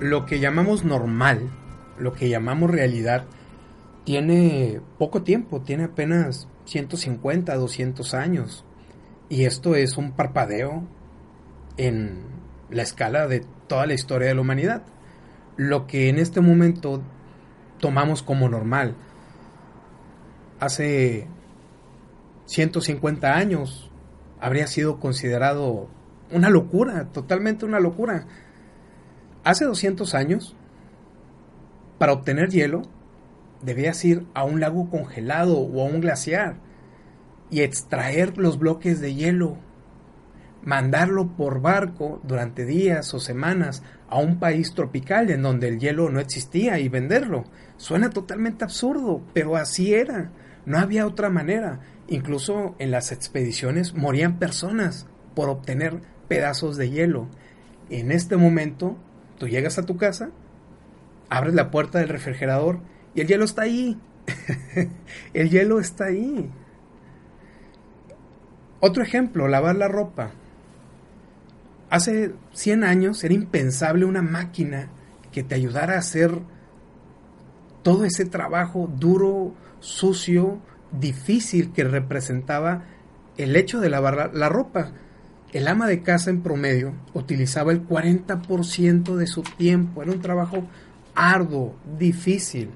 lo que llamamos normal, lo que llamamos realidad, tiene poco tiempo, tiene apenas 150, 200 años. Y esto es un parpadeo en la escala de toda la historia de la humanidad. Lo que en este momento tomamos como normal. Hace 150 años habría sido considerado una locura, totalmente una locura. Hace 200 años, para obtener hielo, debías ir a un lago congelado o a un glaciar y extraer los bloques de hielo, mandarlo por barco durante días o semanas a un país tropical en donde el hielo no existía y venderlo. Suena totalmente absurdo, pero así era. No había otra manera. Incluso en las expediciones morían personas por obtener pedazos de hielo. En este momento, tú llegas a tu casa, abres la puerta del refrigerador y el hielo está ahí. el hielo está ahí. Otro ejemplo, lavar la ropa. Hace 100 años era impensable una máquina que te ayudara a hacer todo ese trabajo duro, sucio, difícil que representaba el hecho de lavar la, ropa. El ama de casa en promedio utilizaba el 40% de su tiempo. Era un trabajo arduo, difícil,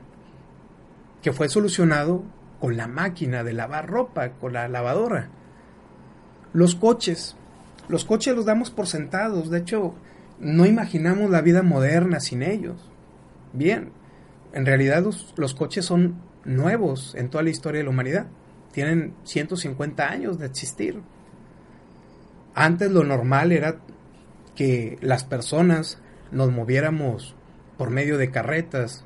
que fue solucionado con la máquina de lavar ropa, con la lavadora. Los coches. Los coches los damos por sentados. De hecho, no imaginamos la vida moderna sin ellos. Bien, en realidad los, coches son nuevos en toda la historia de la humanidad. Tienen 150 años de existir. Antes lo normal era que las personas nos moviéramos por medio de carretas,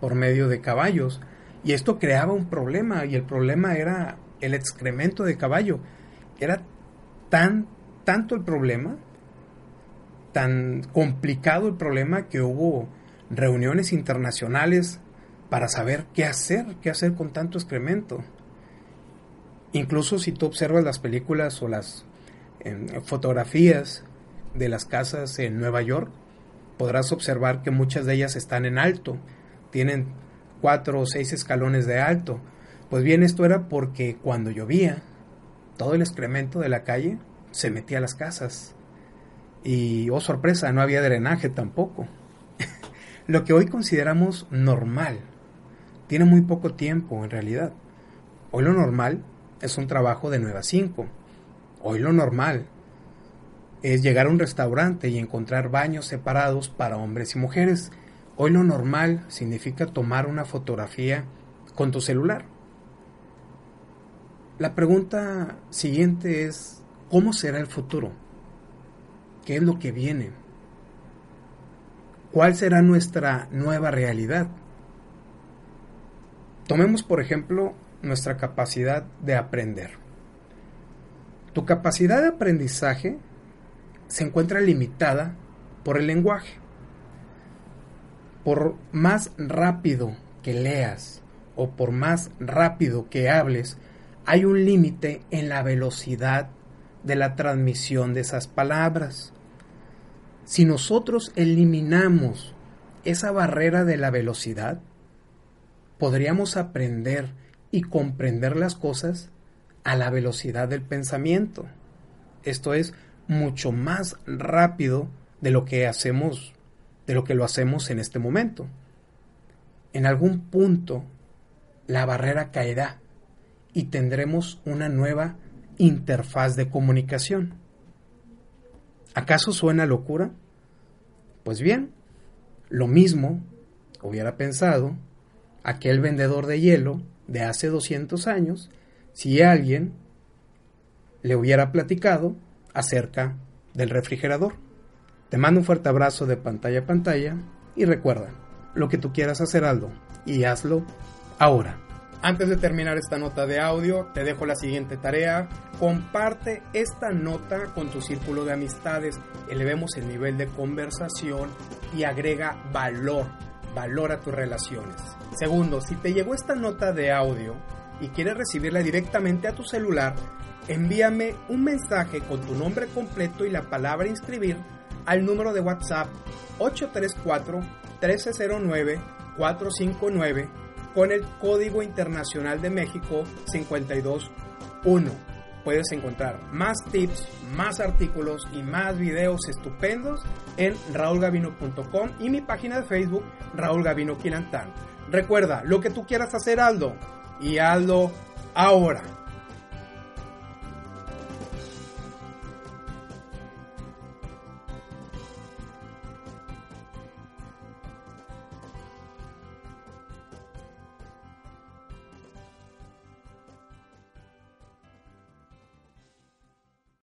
por medio de caballos, y esto creaba un problema, y el problema era el excremento de caballo. Era tan, tanto el problema, tan complicado el problema que hubo reuniones internacionales para saber qué hacer, qué hacer con tanto excremento. Incluso si tú observas las películas o las fotografías de las casas en Nueva York, podrás observar que muchas de ellas están en alto, tienen cuatro o seis escalones de alto. Pues bien, esto era porque cuando llovía, todo el excremento de la calle se metía a las casas. Y, oh sorpresa, no había drenaje tampoco. Lo que hoy consideramos normal tiene muy poco tiempo en realidad. Hoy lo normal es un trabajo de 9 a 5. Hoy lo normal es llegar a un restaurante y encontrar baños separados para hombres y mujeres. Hoy lo normal significa tomar una fotografía con tu celular. La pregunta siguiente es, ¿cómo será el futuro? ¿Qué es lo que viene? ¿Cuál será nuestra nueva realidad? Tomemos, por ejemplo, nuestra capacidad de aprender. Tu capacidad de aprendizaje se encuentra limitada por el lenguaje. Por más rápido que leas o por más rápido que hables, hay un límite en la velocidad de la transmisión de esas palabras. Si nosotros eliminamos esa barrera de la velocidad, podríamos aprender y comprender las cosas a la velocidad del pensamiento. Esto es mucho más rápido de lo que hacemos, de lo que lo hacemos en este momento. En algún punto la barrera caerá y tendremos una nueva interfaz de comunicación. ¿Acaso suena locura? Pues bien, lo mismo hubiera pensado aquel vendedor de hielo de hace 200 años si alguien le hubiera platicado acerca del refrigerador. Te mando un fuerte abrazo de pantalla a pantalla y recuerda, lo que tú quieras hacer algo y hazlo ahora. Antes de terminar esta nota de audio, te dejo la siguiente tarea. Comparte esta nota con tu círculo de amistades, elevemos el nivel de conversación y agrega valor, valor a tus relaciones. Segundo, si te llegó esta nota de audio y quieres recibirla directamente a tu celular, envíame un mensaje con tu nombre completo y la palabra inscribir al número de WhatsApp 834-1309-459 con el Código Internacional de México 521. Puedes encontrar más tips, más artículos y más videos estupendos en raulgavino.com y mi página de Facebook Raúl Gavino Quilantán. Recuerda, lo que tú quieras hacer, Aldo, y Aldo ahora.